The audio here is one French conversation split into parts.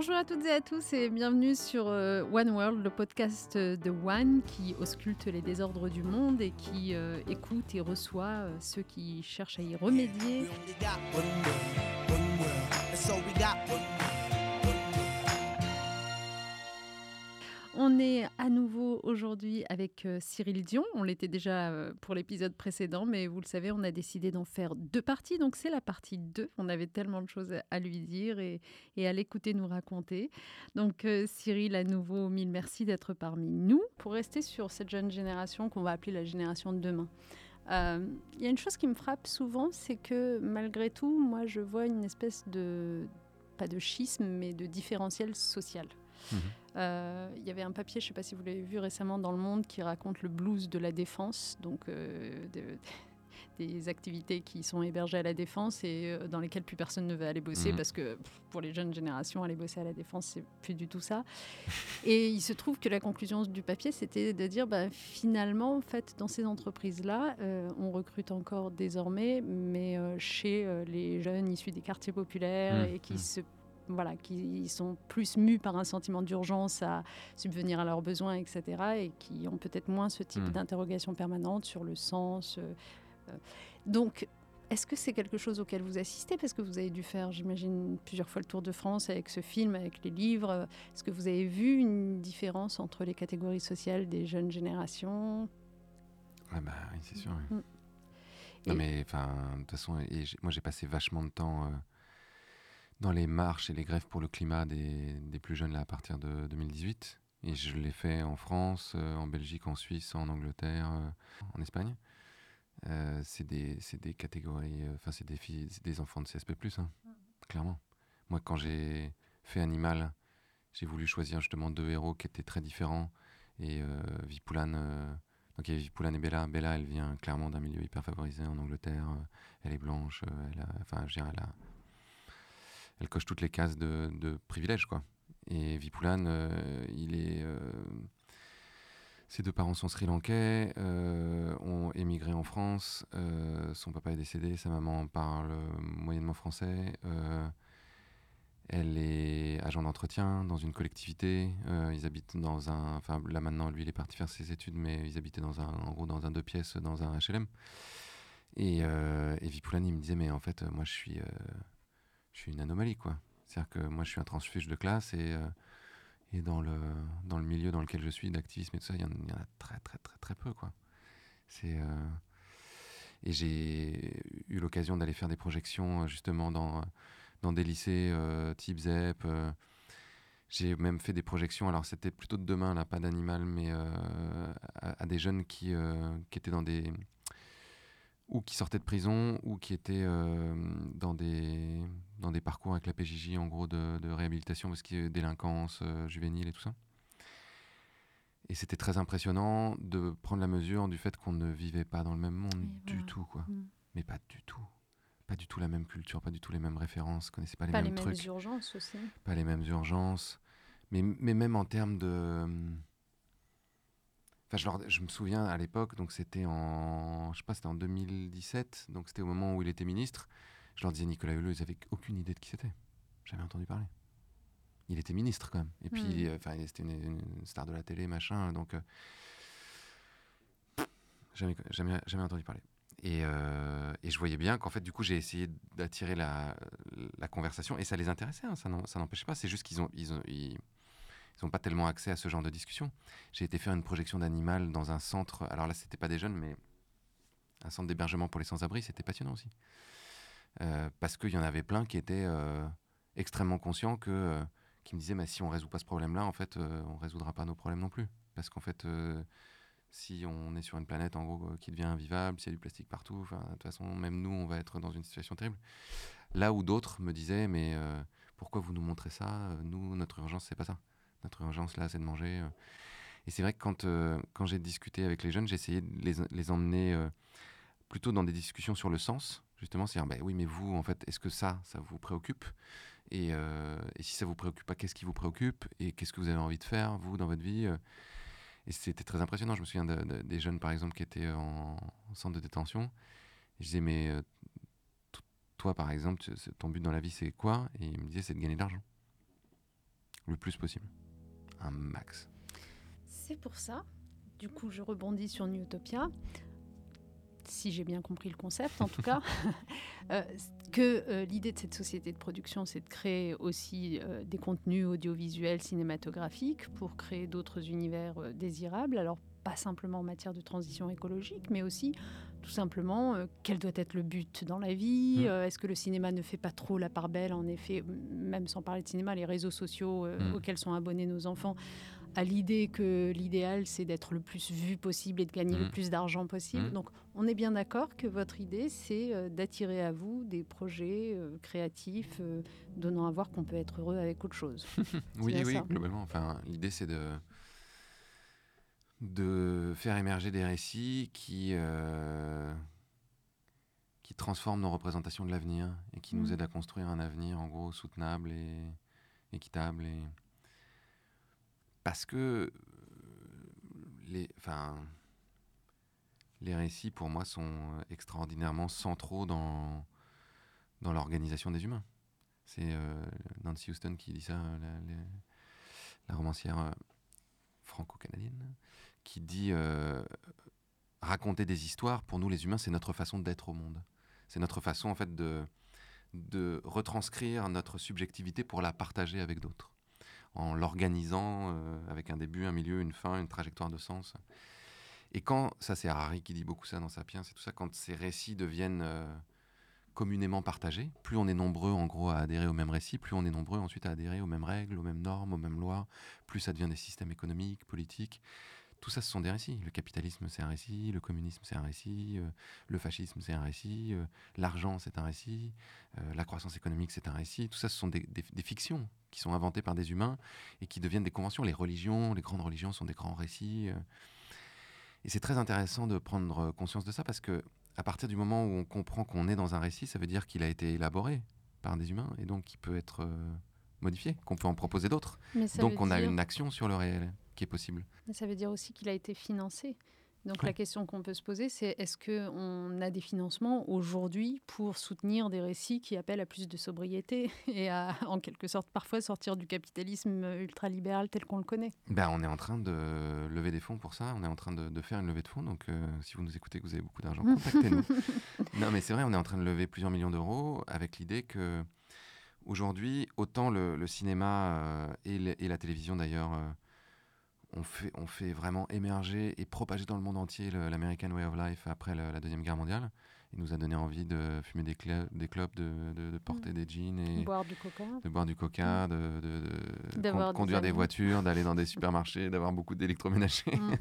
Bonjour à toutes et à tous et bienvenue sur euh, One World, le podcast de One qui ausculte les désordres du monde et qui euh, écoute et reçoit euh, ceux qui cherchent à y remédier. On est à nouveau aujourd'hui avec euh, Cyril Dion. On l'était déjà euh, pour l'épisode précédent, mais vous le savez, on a décidé d'en faire deux parties. Donc c'est la partie 2. On avait tellement de choses à lui dire et, à l'écouter nous raconter. Donc euh, Cyril, à nouveau, mille merci d'être parmi nous. Pour rester sur cette jeune génération qu'on va appeler la génération de demain. Il y a une chose qui me frappe souvent, c'est que malgré tout, moi, je vois une espèce de, pas de schisme, mais de différentiel social. Mhm. Euh, il y avait un papier, je ne sais pas si vous l'avez vu récemment dans Le Monde, qui raconte le blues de la défense, donc euh, des activités qui sont hébergées à la défense et euh, dans lesquelles plus personne ne veut aller bosser mhm. parce que pour les jeunes générations, aller bosser à la défense, c'est plus du tout ça. et il se trouve que la conclusion du papier, c'était de dire bah, finalement, en fait, dans ces entreprises-là, on recrute encore désormais, mais chez les jeunes issus des quartiers populaires mhm. et qui mhm. se voilà, qui sont plus mus par un sentiment d'urgence à subvenir à leurs besoins, etc., et qui ont peut-être moins ce type hmm. d'interrogation permanente sur le sens. Euh, euh. donc, est-ce que c'est quelque chose auquel vous assistez? Parce que vous avez dû faire, j'imagine, plusieurs fois le tour de France avec ce film, avec les livres. Est-ce que vous avez vu une différence entre les catégories sociales des jeunes générations? Bah, Oui, c'est sûr. Hmm. Non, mais enfin, de toute façon, moi j'ai passé vachement de temps. Euh, dans les marches et les grèves pour le climat des, des plus jeunes là, à partir de 2018. Et je l'ai fait en France, euh, en Belgique, en Suisse, en Angleterre, euh, en Espagne. Euh, c'est des, des, catégories, enfin, c'est des, filles, des enfants de CSP, hein, mm. clairement. Moi, quand j'ai fait Animal, j'ai voulu choisir justement deux héros qui étaient très différents. Et Vipoulane, donc il y a Vipoulane et Bella. Bella, elle vient clairement d'un milieu hyper favorisé en Angleterre. elle est blanche, elle a, enfin, je dirais, elle a elle coche toutes les cases de, privilèges, quoi. Et Vipulan, euh, il est. Euh, ses deux parents sont sri-lankais, euh, ont émigré en France. son papa est décédé, sa maman parle moyennement français. elle est agent d'entretien dans une collectivité. ils habitent dans un. Enfin, là maintenant, lui, il est parti faire ses études, mais ils habitaient dans un, deux pièces, dans un HLM. Et, et Vipulan, il me disait, mais en fait, moi, je suis je suis une anomalie, quoi. C'est-à-dire que moi, je suis un transfuge de classe et, euh, et dans, le, dans le milieu dans lequel je suis, d'activisme et tout ça, il y, en a très, très, très, très peu, quoi. C'est. Euh, et j'ai eu l'occasion d'aller faire des projections, justement, dans, dans des lycées type ZEP. Euh, j'ai même fait des projections, alors c'était plutôt de demain, là, pas d'animal, mais à, à, des jeunes qui, qui étaient dans des ou qui sortaient de prison, ou qui étaient euh, dans, des, dans des parcours avec la PJJ, en gros, de, de réhabilitation, parce qu'il y a délinquance euh, juvénile et tout ça. Et c'était très impressionnant de prendre la mesure du fait qu'on ne vivait pas dans le même monde du tout, quoi. Mm. Mais pas du tout. Pas du tout la même culture, pas du tout les mêmes références, connaissait pas les mêmes trucs. Pas les mêmes urgences aussi. Pas les mêmes urgences. Mais, mais même en termes de Enfin, je, me souviens à l'époque, donc c'était en, je sais pas, c'était en 2017, donc c'était au moment où il était ministre. Je leur disais Nicolas Hulot, ils avaient aucune idée de qui c'était. J'avais entendu parler. Il était ministre quand même. Et puis, hmm. euh, enfin, c'était une, star de la télé, machin. Donc, euh, jamais, jamais, jamais entendu parler. Et, euh, et, je voyais bien qu'en fait, du coup, j'ai essayé d'attirer la, la, conversation et ça les intéressait. Hein, ça n'empêchait pas. C'est juste qu'ils ont, ils ont, ils, ils n'ont pas tellement accès à ce genre de discussion. J'ai été faire une projection d'animal dans un centre, alors là, c'était pas des jeunes, mais un centre d'hébergement pour les sans-abri, c'était passionnant aussi. Euh, parce qu'il y en avait plein qui étaient euh, extrêmement conscients que, euh, qui me disaient, mais si on résout pas ce problème-là, en fait, on résoudra pas nos problèmes non plus. Parce qu'en fait, si on est sur une planète en gros qui devient invivable, s'il y a du plastique partout, de toute façon, même nous, on va être dans une situation terrible. Là où d'autres me disaient, mais pourquoi vous nous montrez ça? Nous, notre urgence, c'est pas ça. Notre urgence là, c'est de manger. Euh. Et c'est vrai que quand, euh, quand j'ai discuté avec les jeunes, j'ai essayé de les, les emmener euh, plutôt dans des discussions sur le sens, justement, c'est-à-dire, bah, oui, mais vous, en fait, est-ce que ça, ça vous préoccupe? Et, et, si ça vous préoccupe pas, qu'est-ce qui vous préoccupe? Et qu'est-ce que vous avez envie de faire, vous, dans votre vie Et c'était très impressionnant. Je me souviens des jeunes, par exemple, qui étaient en, centre de détention. je disais, mais toi, par exemple, ton but dans la vie, c'est quoi? Et ils me disaient, c'est de gagner de l'argent. le plus possible, un max. C'est pour ça, du coup, je rebondis sur Newtopia si j'ai bien compris le concept en tout cas, euh, que euh, l'idée de cette société de production, c'est de créer aussi euh, des contenus audiovisuels, cinématographiques, pour créer d'autres univers désirables. Alors, pas simplement en matière de transition écologique, mais aussi tout simplement quel doit être le but dans la vie. Mmh. Est-ce que le cinéma ne fait pas trop la part belle En effet, même sans parler de cinéma, les réseaux sociaux mmh. auxquels sont abonnés nos enfants à l'idée que l'idéal, c'est d'être le plus vu possible et de gagner le mmh. plus d'argent possible. Donc, on est bien d'accord que votre idée, c'est euh, d'attirer à vous des projets euh, créatifs euh, donnant à voir qu'on peut être heureux avec autre chose. oui, oui, globalement. Enfin, l'idée, c'est de de faire émerger des récits qui qui transforment nos représentations de l'avenir et qui nous mmh. aident à construire un avenir en gros soutenable et équitable et parce que euh, les, enfin, les récits, pour moi, sont euh, extraordinairement centraux dans, dans l'organisation des humains. C'est euh, Nancy Houston qui dit ça, la, romancière franco-canadienne, qui dit raconter des histoires, pour nous les humains, c'est notre façon d'être au monde. C'est notre façon, en fait, de, de retranscrire notre subjectivité pour la partager avec d'autres en l'organisant euh, avec un début, un milieu, une fin, une trajectoire de sens. Et quand, ça c'est Harari qui dit beaucoup ça dans Sapiens, c'est tout ça, quand ces récits deviennent euh, communément partagés, plus on est nombreux en gros à adhérer au même récit, plus on est nombreux ensuite à adhérer aux mêmes règles, aux mêmes normes, aux mêmes lois, plus ça devient des systèmes économiques, politiques, tout ça, ce sont des récits. Le capitalisme, c'est un récit. Le communisme, c'est un récit. Euh, le fascisme, c'est un récit. Euh, l'argent, c'est un récit. Euh, la croissance économique, c'est un récit. Tout ça, ce sont des, fictions qui sont inventées par des humains et qui deviennent des conventions. Les religions, les grandes religions sont des grands récits. et c'est très intéressant de prendre conscience de ça parce que à partir du moment où on comprend qu'on est dans un récit, ça veut dire qu'il a été élaboré par des humains et donc qu'il peut être modifié, qu'on peut en proposer d'autres. Donc on a une action sur le réel qui est possible. Ça veut dire aussi qu'il a été financé. Donc la question qu'on peut se poser, c'est est-ce qu'on a des financements aujourd'hui pour soutenir des récits qui appellent à plus de sobriété et à, en quelque sorte, parfois sortir du capitalisme ultralibéral tel qu'on le connaît? Ben, On est en train de lever des fonds pour ça, on est en train de, faire une levée de fonds, donc euh, si vous nous écoutez, que vous avez beaucoup d'argent, contactez-nous. non mais c'est vrai, on est en train de lever plusieurs millions d'euros avec l'idée que aujourd'hui, autant le, cinéma euh, et, la télévision d'ailleurs... Euh, on fait, on fait vraiment émerger et propager dans le monde entier l'American Way of Life après la, Deuxième Guerre mondiale. Il nous a donné envie de fumer des, des clopes, de, porter mm. des jeans et boire du coca, de boire du coca, mm. de, conduire des, voitures, d'aller dans des supermarchés, d'avoir beaucoup d'électroménagers. Mm.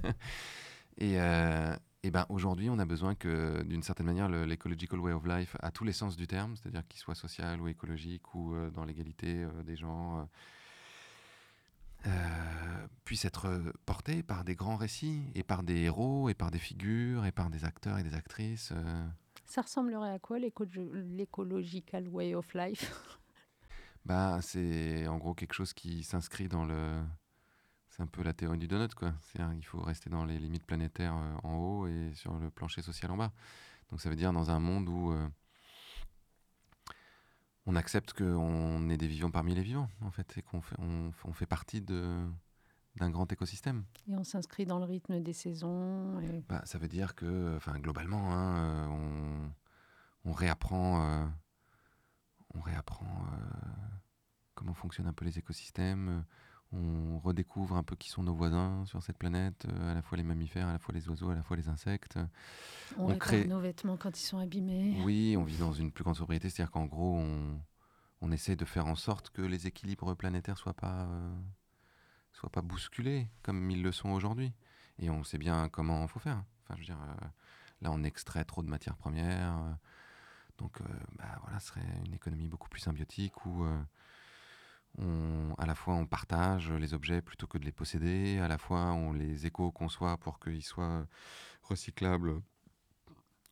et, euh, et ben aujourd'hui, on a besoin que, d'une certaine manière, l'ecological way of life, à tous les sens du terme, c'est-à-dire qu'il soit social ou écologique ou euh, dans l'égalité euh, des gens euh, puisse être porté par des grands récits et par des héros et par des figures et par des acteurs et des actrices. Euh. Ça ressemblerait à quoi l'écological way of life? Bah, C'est en gros quelque chose qui s'inscrit dans le... C'est un peu la théorie du donut, quoi. Qu'il faut rester dans les limites planétaires euh, en haut et sur le plancher social en bas. Donc ça veut dire dans un monde où on accepte qu'on est des vivants parmi les vivants, en fait, et qu'on fait, on, fait partie de, d'un grand écosystème. Et on s'inscrit dans le rythme des saisons. Bah, ça veut dire que, enfin, globalement, hein, euh, on, réapprend, euh, on réapprend euh, comment fonctionnent un peu les écosystèmes on redécouvre un peu qui sont nos voisins sur cette planète, euh, à la fois les mammifères, à la fois les oiseaux, à la fois les insectes. On, crée nos vêtements quand ils sont abîmés. Oui, on vit dans une plus grande sobriété, c'est-à-dire qu'en gros, on, on, essaie de faire en sorte que les équilibres planétaires soient pas euh, soient pas bousculés comme ils le sont aujourd'hui. Et on sait bien comment il faut faire. Enfin, je veux dire, euh, là, on extrait trop de matières premières. donc, bah, voilà, ce serait une économie beaucoup plus symbiotique où à la fois on partage les objets plutôt que de les posséder, à la fois on les éco-conçoit pour qu'ils soient recyclables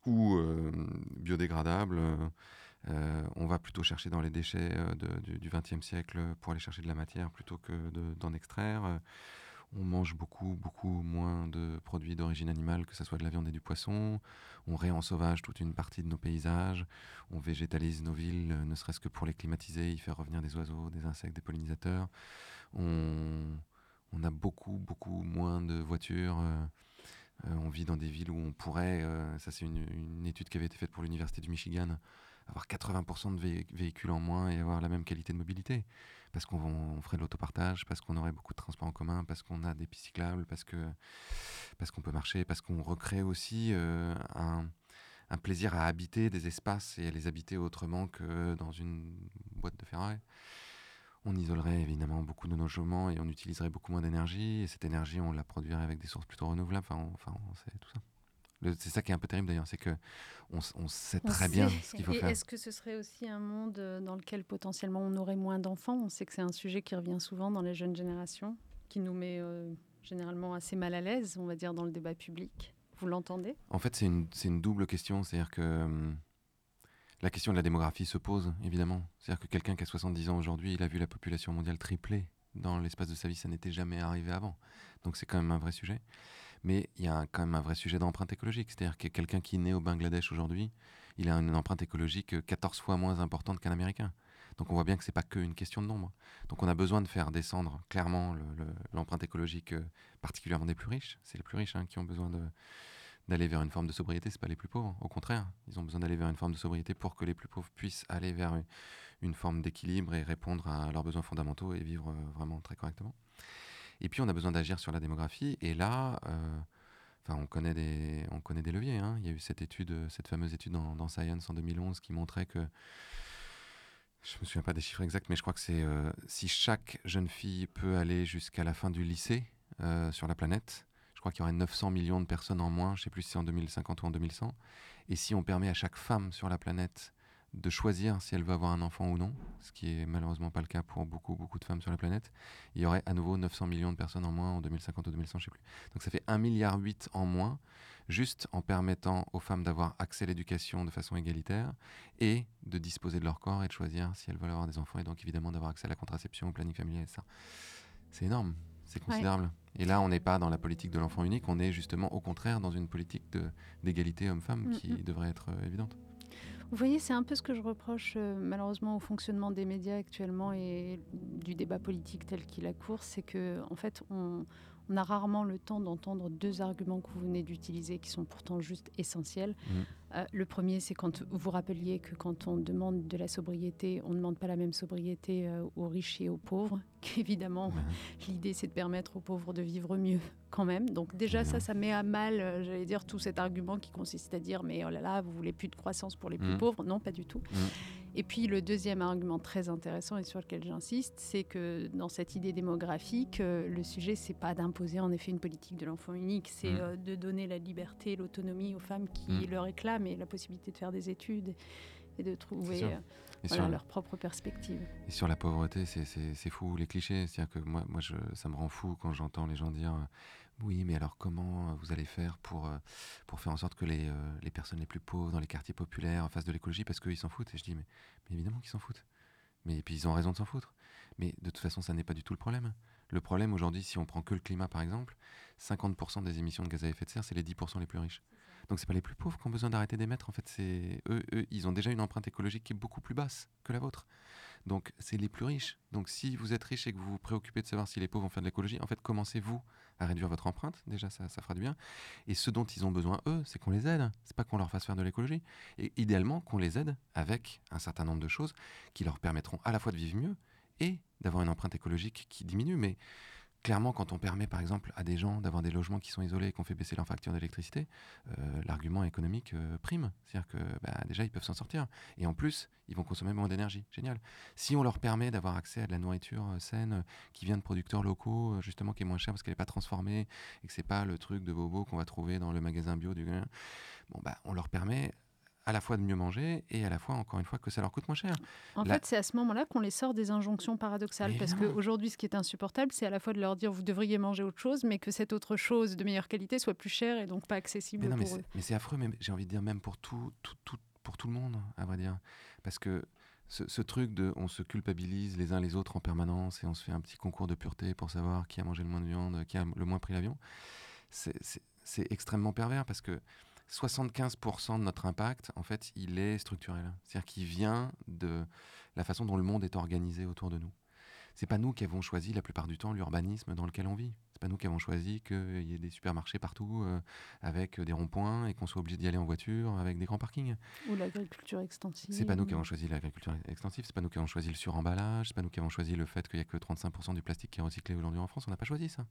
ou euh, biodégradables. Euh, on va plutôt chercher dans les déchets euh, du XXe siècle pour aller chercher de la matière plutôt que d'en extraire. On mange beaucoup, moins de produits d'origine animale, que ce soit de la viande et du poisson. On réensauvage toute une partie de nos paysages. On végétalise nos villes, ne serait-ce que pour les climatiser, y faire revenir des oiseaux, des insectes, des pollinisateurs. On, a beaucoup, beaucoup moins de voitures. Euh, euh, on vit dans des villes où on pourrait, euh, ça c'est une, étude qui avait été faite pour l'Université du Michigan, avoir 80% de véhicules en moins et avoir la même qualité de mobilité. Parce qu'on ferait de l'autopartage, parce qu'on aurait beaucoup de transports en commun, parce qu'on a des pistes cyclables, parce qu'on parce qu'on peut marcher, parce qu'on recrée aussi un, un, plaisir à habiter des espaces et à les habiter autrement que dans une boîte de ferraille on isolerait évidemment beaucoup de nos logements et on utiliserait beaucoup moins d'énergie. Et cette énergie, on la produirait avec des sources plutôt renouvelables. Enfin, on, enfin, sait tout ça. C'est ça qui est un peu terrible d'ailleurs, c'est que on, sait très bien ce qu'il faut faire. Est-ce que ce serait aussi un monde euh, dans lequel potentiellement on aurait moins d'enfants? On sait que c'est un sujet qui revient souvent dans les jeunes générations, qui nous met euh, généralement assez mal à l'aise, on va dire, dans le débat public. Vous l'entendez? En fait, c'est une, une, double question. C'est-à-dire que hum, la question de la démographie se pose, évidemment. C'est-à-dire que quelqu'un qui a 70 ans aujourd'hui, il a vu la population mondiale tripler dans l'espace de sa vie, ça n'était jamais arrivé avant. Donc c'est quand même un vrai sujet. Mais il y a quand même un vrai sujet d'empreinte écologique. C'est-à-dire que quelqu'un qui est né au Bangladesh aujourd'hui, il a une empreinte écologique 14 fois moins importante qu'un Américain. Donc on voit bien que ce n'est pas qu'une question de nombre. Donc on a besoin de faire descendre clairement l'empreinte écologique, euh, particulièrement des plus riches. C'est les plus riches hein, qui ont besoin d'aller vers une forme de sobriété, c'est pas les plus pauvres. Au contraire, ils ont besoin d'aller vers une forme de sobriété pour que les plus pauvres puissent aller vers une, forme d'équilibre et répondre à leurs besoins fondamentaux et vivre euh, vraiment très correctement. Et puis on a besoin d'agir sur la démographie. Et là, euh, on connaît des, on connaît des leviers. Hein. Il y a eu cette étude, cette fameuse étude dans, Science en 2011 qui montrait que je me souviens pas des chiffres exacts, mais je crois que c'est euh, si chaque jeune fille peut aller jusqu'à la fin du lycée sur la planète, je crois qu'il y aurait 900 millions de personnes en moins, je ne sais plus si c'est en 2050 ou en 2100. Et si on permet à chaque femme sur la planète de choisir si elle veut avoir un enfant ou non, ce qui est malheureusement pas le cas pour beaucoup, beaucoup de femmes sur la planète, il y aurait à nouveau 900 millions de personnes en moins en 2050 ou 2100, je sais plus. Donc ça fait 1,8 milliard en moins, juste en permettant aux femmes d'avoir accès à l'éducation de façon égalitaire et de disposer de leur corps et de choisir si elles veulent avoir des enfants et donc évidemment d'avoir accès à la contraception, au planning familial et ça. C'est énorme. C'est considérable. Et là, on n'est pas dans la politique de l'enfant unique, on est justement au contraire dans une politique d'égalité homme-femme mm, qui mm. devrait être euh, évidente. Vous voyez, c'est un peu ce que je reproche euh, malheureusement au fonctionnement des médias actuellement et du débat politique tel qu'il a cours, c'est que en fait, on, on a rarement le temps d'entendre deux arguments que vous venez d'utiliser qui sont pourtant juste essentiels. Mmh. Euh, le premier, c'est quand vous rappeliez que quand on demande de la sobriété, on ne demande pas la même sobriété euh, aux riches et aux pauvres. Qu'évidemment, l'idée, c'est de permettre aux pauvres de vivre mieux quand même. Donc déjà, ça, ça met à mal, euh, j'allais dire, tout cet argument qui consiste à dire, mais oh là là, vous voulez plus de croissance pour les plus mmh. pauvres. Non, pas du tout. Mmh. Et puis le deuxième argument très intéressant et sur lequel j'insiste, c'est que dans cette idée démographique, euh, le sujet c'est pas d'imposer en effet une politique de l'enfant unique, c'est mm. euh, de donner la liberté, l'autonomie aux femmes qui mm. le réclament et la possibilité de faire des études et de trouver euh, leur propre perspective. Et sur la pauvreté, c'est fou les clichés. C'est-à-dire que moi, moi je, ça me rend fou quand j'entends les gens dire oui, mais alors comment euh, vous allez faire pour, euh, pour faire en sorte que les, euh, les personnes les plus pauvres dans les quartiers populaires fassent de l'écologie parce qu'ils s'en foutent? Et je dis, mais, mais évidemment qu'ils s'en foutent. Mais puis ils ont raison de s'en foutre. Mais de toute façon, ça n'est pas du tout le problème. Le problème aujourd'hui, si on prend que le climat par exemple, 50% des émissions de gaz à effet de serre, c'est les 10% les plus riches. Donc c'est pas les plus pauvres qui ont besoin d'arrêter d'émettre. En fait, c'est eux, eux, ils ont déjà une empreinte écologique qui est beaucoup plus basse que la vôtre. Donc c'est les plus riches. Donc si vous êtes riche et que vous vous préoccupez de savoir si les pauvres vont faire de l'écologie, en fait, commencez-vous à réduire votre empreinte. Déjà, ça, fera du bien. Et ce dont ils ont besoin, eux, c'est qu'on les aide. C'est pas qu'on leur fasse faire de l'écologie. Et idéalement, qu'on les aide avec un certain nombre de choses qui leur permettront à la fois de vivre mieux et d'avoir une empreinte écologique qui diminue. Mais clairement, quand on permet par exemple à des gens d'avoir des logements qui sont isolés et qu'on fait baisser leur facture d'électricité, euh, l'argument économique euh, prime. C'est-à-dire que bah, déjà, ils peuvent s'en sortir. Et en plus, ils vont consommer moins d'énergie. Génial. Si on leur permet d'avoir accès à de la nourriture euh, saine qui vient de producteurs locaux, justement, qui est moins cher parce qu'elle n'est pas transformée et que c'est pas le truc de bobo qu'on va trouver dans le magasin bio du. Bon, bah, on leur permet à la fois de mieux manger et à la fois, encore une fois, que ça leur coûte moins cher. En fait, c'est à ce moment-là qu'on les sort des injonctions paradoxales. parce qu'aujourd'hui, ce qui est insupportable, c'est à la fois de leur dire vous devriez manger autre chose, mais que cette autre chose de meilleure qualité soit plus chère et donc pas accessible mais pour eux. Mais c'est affreux, mais j'ai envie de dire même pour tout, tout, tout, pour tout le monde, à vrai dire. Parce que ce, truc de on se culpabilise les uns les autres en permanence et on se fait un petit concours de pureté pour savoir qui a mangé le moins de viande, qui a le moins pris l'avion, c'est extrêmement pervers parce que 75% de notre impact, en fait, il est structurel. C'est-à-dire qu'il vient de la façon dont le monde est organisé autour de nous. C'est pas nous qui avons choisi la plupart du temps l'urbanisme dans lequel on vit. C'est pas nous qui avons choisi qu'il y ait des supermarchés partout euh, avec des ronds-points et qu'on soit obligé d'y aller en voiture avec des grands parkings. Ou l'agriculture extensive. C'est pas nous qui avons choisi l'agriculture extensive, c'est pas nous qui avons choisi le suremballage, c'est pas nous qui avons choisi le fait qu'il y a que 35% du plastique qui est recyclé aujourd'hui en France, on n'a pas choisi ça.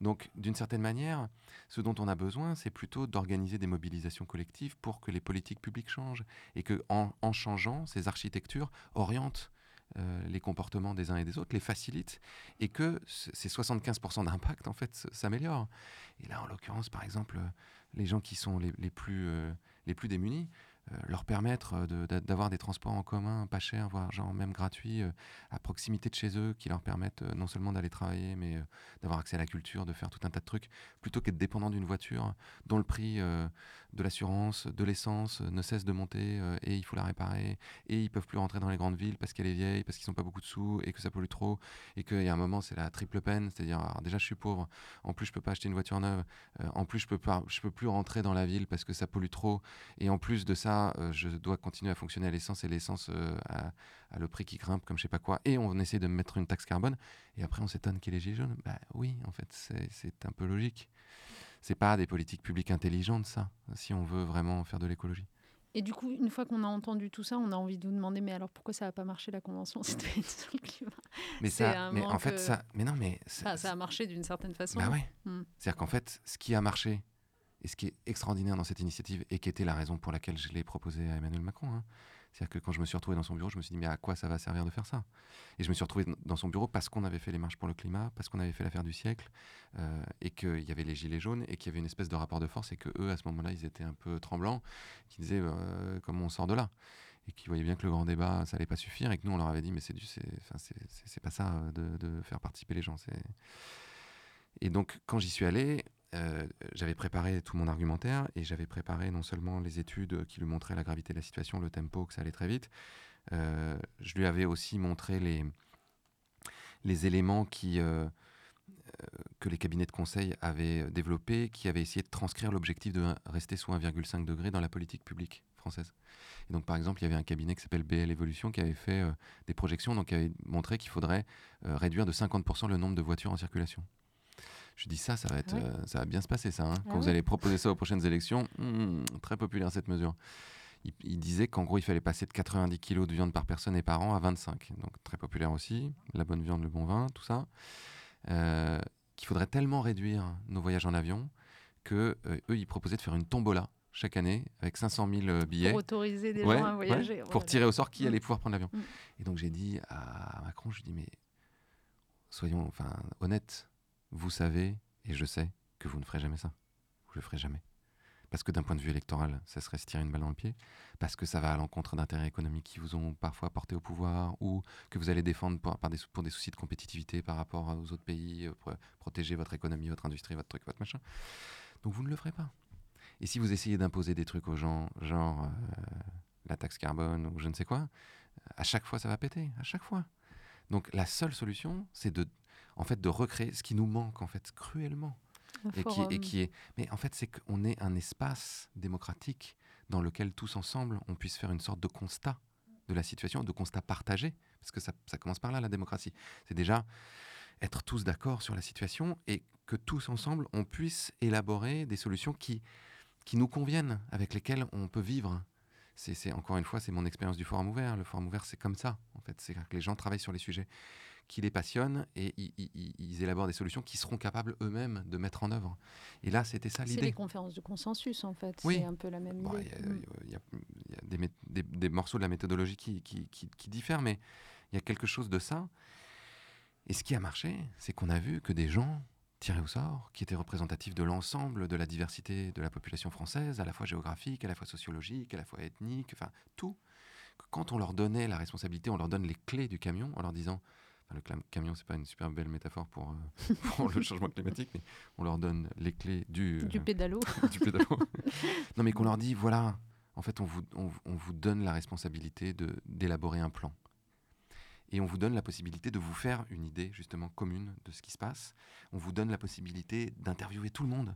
Donc d'une certaine manière, ce dont on a besoin, c'est plutôt d'organiser des mobilisations collectives pour que les politiques publiques changent et que en, en changeant, ces architectures orientent euh, les comportements des uns et des autres, les facilite et que ces 75% d'impact en fait s'améliorent. Et là, en l'occurrence, par exemple, les gens qui sont les, plus, euh, les plus démunis, euh, leur permettre euh, d'avoir des transports en commun pas chers, voire genre même gratuits, euh, à proximité de chez eux, qui leur permettent non seulement d'aller travailler, mais d'avoir accès à la culture, de faire tout un tas de trucs, plutôt qu'être dépendant d'une voiture dont le prix de l'assurance, de l'essence ne cesse de monter et il faut la réparer et ils peuvent plus rentrer dans les grandes villes parce qu'elle est vieille, parce qu'ils n'ont pas beaucoup de sous et que ça pollue trop et qu'il y a un moment c'est la triple peine, c'est-à-dire déjà je suis pauvre, en plus je peux pas acheter une voiture neuve, en plus je peux peux plus rentrer dans la ville parce que ça pollue trop et en plus de ça euh, je dois continuer à fonctionner à l'essence et l'essence euh, a, le prix qui grimpe comme je sais pas quoi. Et on essaie de me mettre une taxe carbone. Et après, on s'étonne qu'il y ait les gilets jaunes. Bah oui, en fait, c'est un peu logique. C'est pas des politiques publiques intelligentes, ça, si on veut vraiment faire de l'écologie. Et du coup, une fois qu'on a entendu tout ça, on a envie de vous demander, mais alors pourquoi ça n'a pas marché la convention? Citoyenne sur le climat Mais ça, mais en fait, ça, mais non, mais ça, ça a marché d'une certaine façon. Bah ouais. Hmm. C'est-à-dire qu'en fait, ce qui a marché, et ce qui est extraordinaire dans cette initiative, et qui était la raison pour laquelle je l'ai proposé à Emmanuel Macron, hein, c'est-à-dire que quand je me suis retrouvé dans son bureau, je me suis dit, mais à quoi ça va servir de faire ça? Et je me suis retrouvé dans son bureau parce qu'on avait fait les marches pour le climat, parce qu'on avait fait l'affaire du siècle, euh, et qu'il y avait les gilets jaunes, et qu'il y avait une espèce de rapport de force, et que eux, à ce moment-là, ils étaient un peu tremblants, qui disaient, euh, comment on sort de là? Et qui voyaient bien que le grand débat, ça allait pas suffire, et que nous, on leur avait dit, mais c'est du, c'est pas ça euh, de, de, faire participer les gens. Et donc, quand j'y suis allé, euh, j'avais préparé tout mon argumentaire et j'avais préparé non seulement les études qui lui montraient la gravité de la situation, le tempo, que ça allait très vite, euh, je lui avais aussi montré les, les éléments qui, euh, que les cabinets de conseil avaient développés, qui avaient essayé de transcrire l'objectif de rester sous 1,5 degré dans la politique publique française. Et donc, par exemple, il y avait un cabinet qui s'appelle BL Evolution qui avait fait des projections, donc qui avait montré qu'il faudrait réduire de 50% le nombre de voitures en circulation. Je dis ça, ça va, être, euh, ça va bien se passer, ça. Hein. Ah Quand vous allez proposer ça aux prochaines élections, hmm, très populaire cette mesure. Il, disait qu'en gros, il fallait passer de 90 kg de viande par personne et par an à 25. Donc très populaire aussi. La bonne viande, le bon vin, tout ça. Euh, qu'il faudrait tellement réduire nos voyages en avion que euh, eux, ils proposaient de faire une tombola chaque année avec 500 000 billets. Pour autoriser des gens à voyager. pour tirer au sort qui mm. allait pouvoir prendre l'avion. Mm. Et donc j'ai dit à Macron, je lui dis mais soyons enfin honnêtes, vous savez, et je sais, que vous ne ferez jamais ça. Vous le ferez jamais. Parce que d'un point de vue électoral, ça serait se tirer une balle dans le pied, parce que ça va à l'encontre d'intérêts économiques qui vous ont parfois porté au pouvoir, ou que vous allez défendre pour, des, pour des soucis de compétitivité par rapport aux autres pays, euh, protéger votre économie, votre industrie, votre truc, votre machin. Donc vous ne le ferez pas. Et si vous essayez d'imposer des trucs aux gens, genre euh, la taxe carbone ou je ne sais quoi, à chaque fois ça va péter, à chaque fois. Donc la seule solution, c'est de en fait, de recréer ce qui nous manque, en fait, cruellement. Et qui, et qui, est. Mais en fait, c'est qu'on est un espace démocratique dans lequel tous ensemble, on puisse faire une sorte de constat de la situation, de constat partagé, parce que ça, ça commence par là, la démocratie. C'est déjà être tous d'accord sur la situation et que tous ensemble, on puisse élaborer des solutions qui, qui nous conviennent, avec lesquelles on peut vivre. C'est encore une fois, c'est mon expérience du forum ouvert. Le forum ouvert, c'est comme ça, en fait. C'est que les gens travaillent sur les sujets qui les passionnent et ils, élaborent des solutions qui seront capables eux-mêmes de mettre en œuvre. Et là, c'était ça l'idée. C'est les conférences de consensus, en fait. Oui. C'est un peu la même idée. Il y, a, des, morceaux de la méthodologie qui, qui, diffèrent, mais il y a quelque chose de ça. Et ce qui a marché, c'est qu'on a vu que des gens tirés au sort, qui étaient représentatifs de l'ensemble de la diversité de la population française, à la fois géographique, à la fois sociologique, à la fois ethnique, enfin tout. Quand on leur donnait la responsabilité, on leur donne les clés du camion en leur disant le camion, c'est pas une super belle métaphore pour, euh, pour, le changement climatique, mais on leur donne les clés du, du pédalo. du pédalo. non, mais qu'on leur dit voilà, En fait, on vous, on, vous donne la responsabilité d'élaborer un plan. Et on vous donne la possibilité de vous faire une idée justement commune de ce qui se passe. On vous donne la possibilité d'interviewer tout le monde.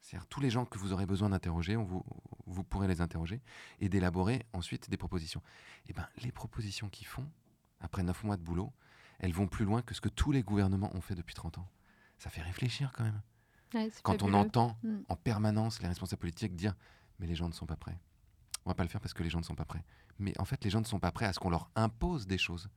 C'est-à-dire tous les gens que vous aurez besoin d'interroger, vous, vous pourrez les interroger et d'élaborer ensuite des propositions. Et eh bien, les propositions qu'ils font, après neuf mois de boulot, elles vont plus loin que ce que tous les gouvernements ont fait depuis 30 ans. Ça fait réfléchir quand même. Quand on entend mm. en permanence les responsables politiques dire mais les gens ne sont pas prêts. On va pas le faire parce que les gens ne sont pas prêts. Mais en fait, les gens ne sont pas prêts à ce qu'on leur impose des choses.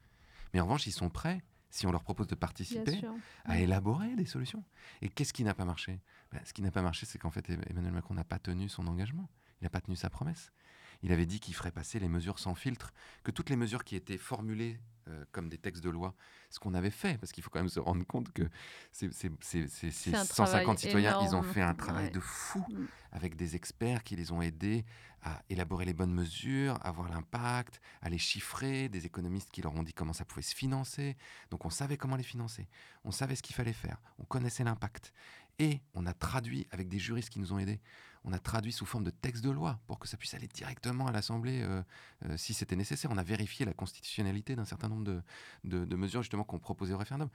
Mais en revanche, ils sont prêts, si on leur propose de participer, à mm. élaborer des solutions. Et qu'est-ce qui n'a pas marché? Ben, Ce qui n'a pas marché, c'est qu'en fait, Emmanuel Macron n'a pas tenu son engagement. Il n'a pas tenu sa promesse. Il avait dit qu'il ferait passer les mesures sans filtre, que toutes les mesures qui étaient formulées euh, comme des textes de loi, ce qu'on avait fait, parce qu'il faut quand même se rendre compte que ces, 150 citoyens, ils ont fait un travail de fou mm. avec des experts qui les ont aidés à élaborer les bonnes mesures, à voir l'impact, à les chiffrer, des économistes qui leur ont dit comment ça pouvait se financer. Donc on savait comment les financer, on savait ce qu'il fallait faire, on connaissait l'impact. Et on a traduit avec des juristes qui nous ont aidés on a traduit sous forme de texte de loi pour que ça puisse aller directement à l'Assemblée euh, euh, si c'était nécessaire. On a vérifié la constitutionnalité d'un certain nombre de, mesures justement qu'on proposait au référendum.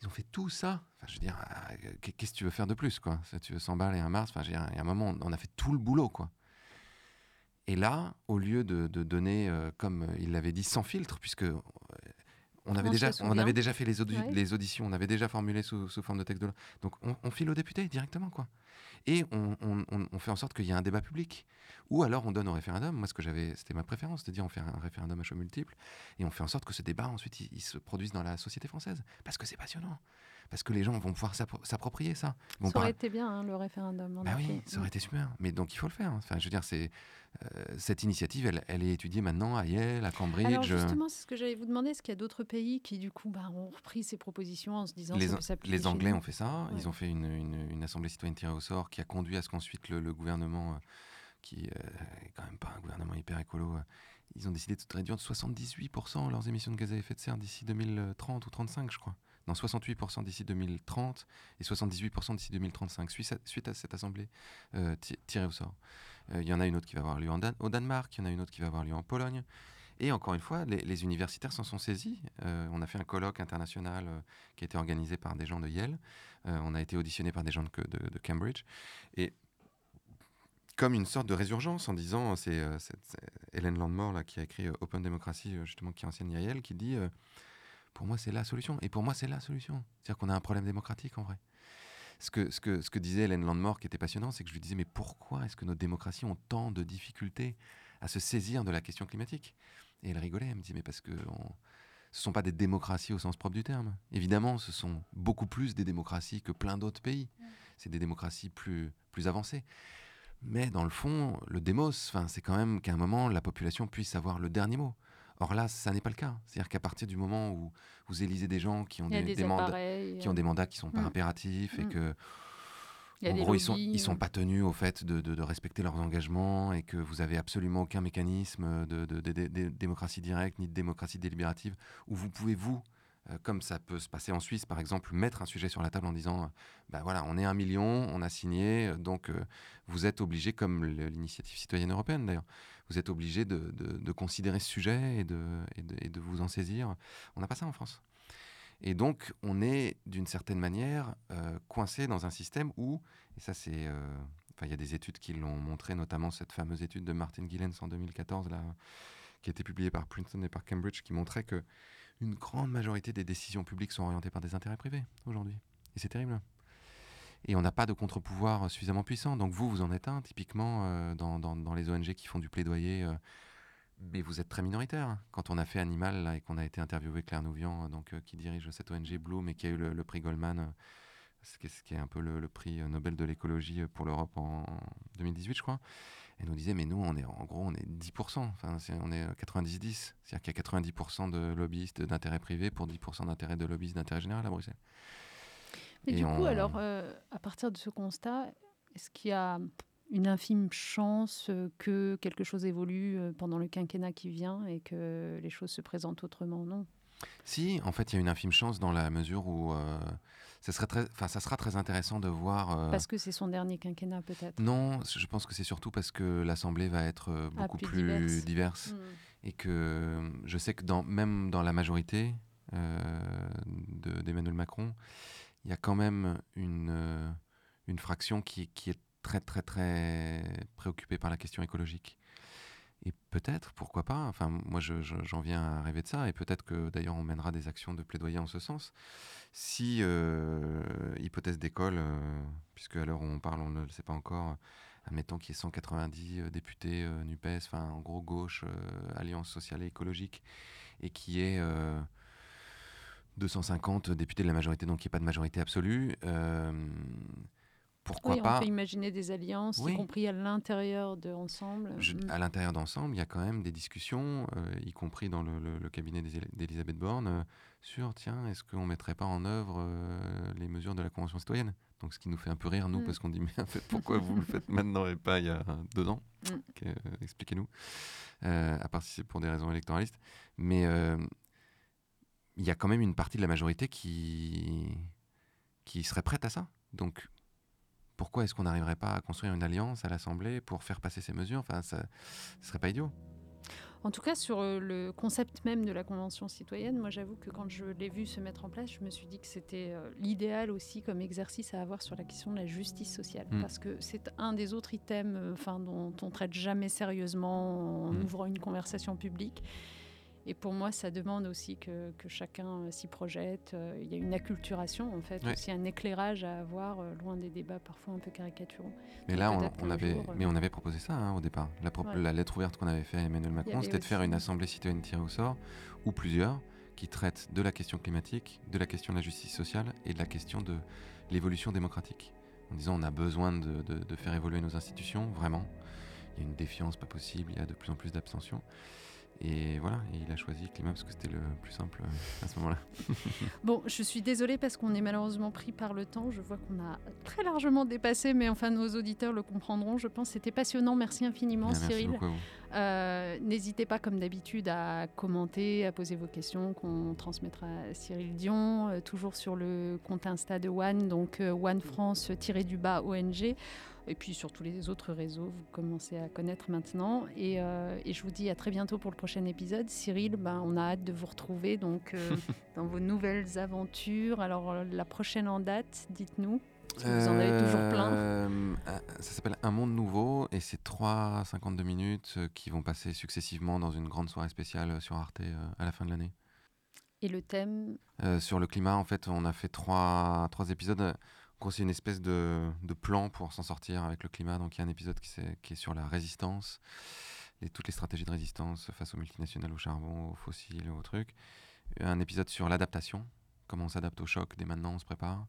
Ils ont fait tout ça. Enfin, je veux dire, euh, qu'est-ce que tu veux faire de plus, quoi? Tu veux 100 balles et un mars Enfin, il y a un moment, on a fait tout le boulot, quoi. Et là, au lieu de, donner, comme il l'avait dit, sans filtre, puisque on avait, déjà, on avait déjà fait les, les, auditions, on avait déjà formulé sous, forme de texte de loi. Donc on, on file aux députés directement, quoi et on, fait en sorte qu'il y ait un débat public. Ou alors on donne au référendum, moi ce que j'avais, c'était ma préférence, c'est-à-dire on fait un référendum à choix multiple, et on fait en sorte que ce débat ensuite il, se produise dans la société française, parce que c'est passionnant, parce que les gens vont pouvoir s'approprier ça. ça aurait été bien hein, le référendum. Bah oui, ça aurait été super, mais donc il faut le faire. Enfin, je veux dire, c'est euh, cette initiative, elle, est étudiée maintenant à Yale, à Cambridge. Alors justement, c'est ce que j'allais vous demander. Est-ce qu'il y a d'autres pays qui, du coup, bah, ont repris ces propositions en se disant les, ça Les Anglais ont fait ça. Ils ont fait une, assemblée citoyenne tirée au sort qui a conduit à ce qu'ensuite le, gouvernement, euh, qui n'est euh, quand même pas un gouvernement hyper écolo, ils ont décidé de réduire de 78% leurs émissions de gaz à effet de serre d'ici 2030 ou 35, je crois. Non, 68% d'ici 2030 et 78% d'ici 2035, suite à, cette assemblée tirée au sort. Euh, il y en a une autre qui va avoir lieu au Danemark, il y en a une autre qui va avoir lieu en Pologne. Et encore une fois, les, universitaires s'en sont saisis. Euh, on a fait un colloque international euh, qui a été organisé par des gens de Yale. on a été auditionné par des gens de, de, Cambridge. Et comme une sorte de résurgence en disant, c'est Hélène Landmore là, qui a écrit Open Democracy, justement, qui enseigne à Yale, qui dit Pour moi, c'est la solution. Et pour moi, c'est la solution. C'est-à-dire qu'on a un problème démocratique en vrai ce que, ce que, ce que disait Hélène Landmore, qui était passionnant, c'est que je lui disais, mais pourquoi est-ce que nos démocraties ont tant de difficultés à se saisir de la question climatique? Et elle rigolait, elle me dit, mais parce que ce ne sont pas des démocraties au sens propre du terme. Évidemment, ce sont beaucoup plus des démocraties que plein d'autres pays. C'est des démocraties plus, plus avancées. Mais dans le fond, le démos, c'est quand même qu'à un moment, la population puisse avoir le dernier mot. Or là, ça n'est pas le cas. C'est-à-dire qu'à partir du moment où vous élisez des gens qui ont, des, mandats, qui ont des mandats qui sont pas mm. impératifs et mm. que en gros, ils sont, ils sont pas tenus au fait de, respecter leurs engagements et que vous avez absolument aucun mécanisme de, démocratie directe ni de démocratie délibérative où vous pouvez, vous, euh, comme ça peut se passer en Suisse, par exemple, mettre un sujet sur la table en disant, ben voilà, on est un million, on a signé, donc euh, vous êtes obligé, comme l'initiative citoyenne européenne d'ailleurs, vous êtes obligé de, considérer ce sujet et de, et de, vous en saisir. On n'a pas ça en France. Et donc, on est d'une certaine manière euh, coincé dans un système où, et ça c'est, euh, il y a des études qui l'ont montré, notamment cette fameuse étude de Martin Gillens en 2014, là, qui a été publiée par Princeton et par Cambridge, qui montrait que une grande majorité des décisions publiques sont orientées par des intérêts privés aujourd'hui. Et c'est terrible et on n'a pas de contre-pouvoir suffisamment puissant. Donc vous, vous en êtes un, typiquement, euh, dans, dans, les ONG qui font du plaidoyer, euh, mais vous êtes très minoritaire. Quand on a fait Animal là, et qu'on a été interviewé Claire Nouvian, donc, euh, qui dirige cette ONG Bloom et qui a eu le, prix Goldman, ce qui, est, un peu le, prix Nobel de l'écologie pour l'Europe en 2018, je crois, elle nous disait, mais nous, on est en gros, on est 10%, enfin, on est 90-10. C'est-à-dire qu'il y a 90% de lobbyistes d'intérêt privé pour 10% d'intérêt de lobbyistes d'intérêt général à Bruxelles. Et, du coup, alors, euh, à partir de ce constat, est-ce qu'il y a une infime chance euh, que quelque chose évolue euh, pendant le quinquennat qui vient et que les choses se présentent autrement Non? Si, en fait, il y a une infime chance dans la mesure où ça, serait très, ça sera très intéressant de voir. Parce que c'est son dernier quinquennat, peut-être? Non, je pense que c'est surtout parce que l'Assemblée va être ah, beaucoup plus, diverse. Hmm. Et que je sais que dans, même dans la majorité d'Emmanuel Macron, il y a quand même une, une fraction qui, qui est très très très préoccupée par la question écologique. Et peut-être, pourquoi pas, enfin moi j'en viens à rêver de ça, et peut-être que d'ailleurs on mènera des actions de plaidoyer en ce sens. Si, euh, hypothèse d'école, euh, puisque à l'heure où on parle on ne le sait pas encore, admettons qu'il y ait 190 euh, députés NUPES, enfin en gros gauche, Alliance sociale et écologique, et qui est 250 députés de la majorité, donc il n'y a pas de majorité absolue pourquoi oui, pas On peut imaginer des alliances, y compris à l'intérieur de Ensemble. Mm. à l'intérieur d'Ensemble, il y a quand même des discussions, euh, y compris dans le, cabinet d'Elisabeth Borne, euh, sur tiens, est-ce qu'on ne mettrait pas en œuvre euh, les mesures de la Convention citoyenne? Donc, ce qui nous fait un peu rire, nous, mm. parce qu'on dit mais en fait, pourquoi vous le faites maintenant et pas il y a deux ans? Mm. Expliquez-nous. à part si c'est pour des raisons électoralistes. Mais il y a quand même une partie de la majorité qui, qui serait prête à ça. Donc, pourquoi est-ce qu'on n'arriverait pas à construire une alliance à l'Assemblée pour faire passer ces mesures? Enfin, ça ne serait pas idiot. En tout cas, sur euh, le concept même de la Convention citoyenne, moi j'avoue que quand je l'ai vu se mettre en place, je me suis dit que c'était euh, l'idéal aussi comme exercice à avoir sur la question de la justice sociale. Mm. Parce que c'est un des autres items euh, enfin, dont on traite jamais sérieusement en mm. ouvrant une conversation publique. Et pour moi, ça demande aussi que, chacun euh, s'y projette. Euh, il y a une acculturation, en fait, aussi un éclairage à avoir, euh, loin des débats parfois un peu caricaturaux. Mais là, on, avait, mais on avait proposé ça hein, au départ. La, lettre ouverte qu'on avait fait à Emmanuel Macron, c'était de faire une assemblée citoyenne tirée au sort, ou plusieurs, qui traitent de la question climatique, de la question de la justice sociale et de la question de l'évolution démocratique. En disant, on a besoin de, de faire évoluer nos institutions, vraiment. Il y a une défiance pas possible, il y a de plus en plus d'abstention. Et voilà, il a choisi climat parce que c'était le plus simple euh, à ce moment-là. bon, je suis désolée parce qu'on est malheureusement pris par le temps. Je vois qu'on a très largement dépassé, mais enfin nos auditeurs le comprendront. Je pense c'était passionnant. Merci infiniment, Cyril. Euh, n'hésitez pas, comme d'habitude, à commenter, à poser vos questions qu'on transmettra à Cyril Dion, euh, toujours sur le compte Insta de One, donc One France-du-bas ONG et puis sur tous les autres réseaux, vous commencez à connaître maintenant. Et, euh, je vous dis à très bientôt pour le prochain épisode. Cyril, ben, on a hâte de vous retrouver donc, euh, dans vos nouvelles aventures. Alors euh, la prochaine en date, dites-nous. Vous en avez toujours plein. Ça s'appelle Un monde nouveau et c'est 3 52 minutes qui vont passer successivement dans une grande soirée spéciale sur Arte à la fin de l'année. Et le thème? Sur le climat, en fait, on a fait trois, trois épisodes c'est une espèce de, plan pour s'en sortir avec le climat. Donc il y a un épisode qui, est, qui est sur la résistance, et toutes les stratégies de résistance face aux multinationales, au charbon, aux fossiles, aux trucs. Un épisode sur l'adaptation, comment on s'adapte au choc dès maintenant, on se prépare.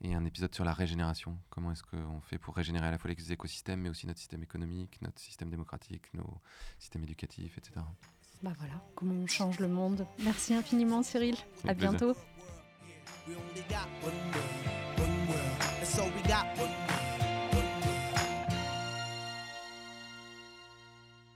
Et un épisode sur la régénération, comment est-ce qu'on fait pour régénérer à la fois les écosystèmes, mais aussi notre système économique, notre système démocratique, nos systèmes éducatifs, etc. Bah voilà, comment on change le monde. Merci infiniment Cyril. à bientôt. And so we got one.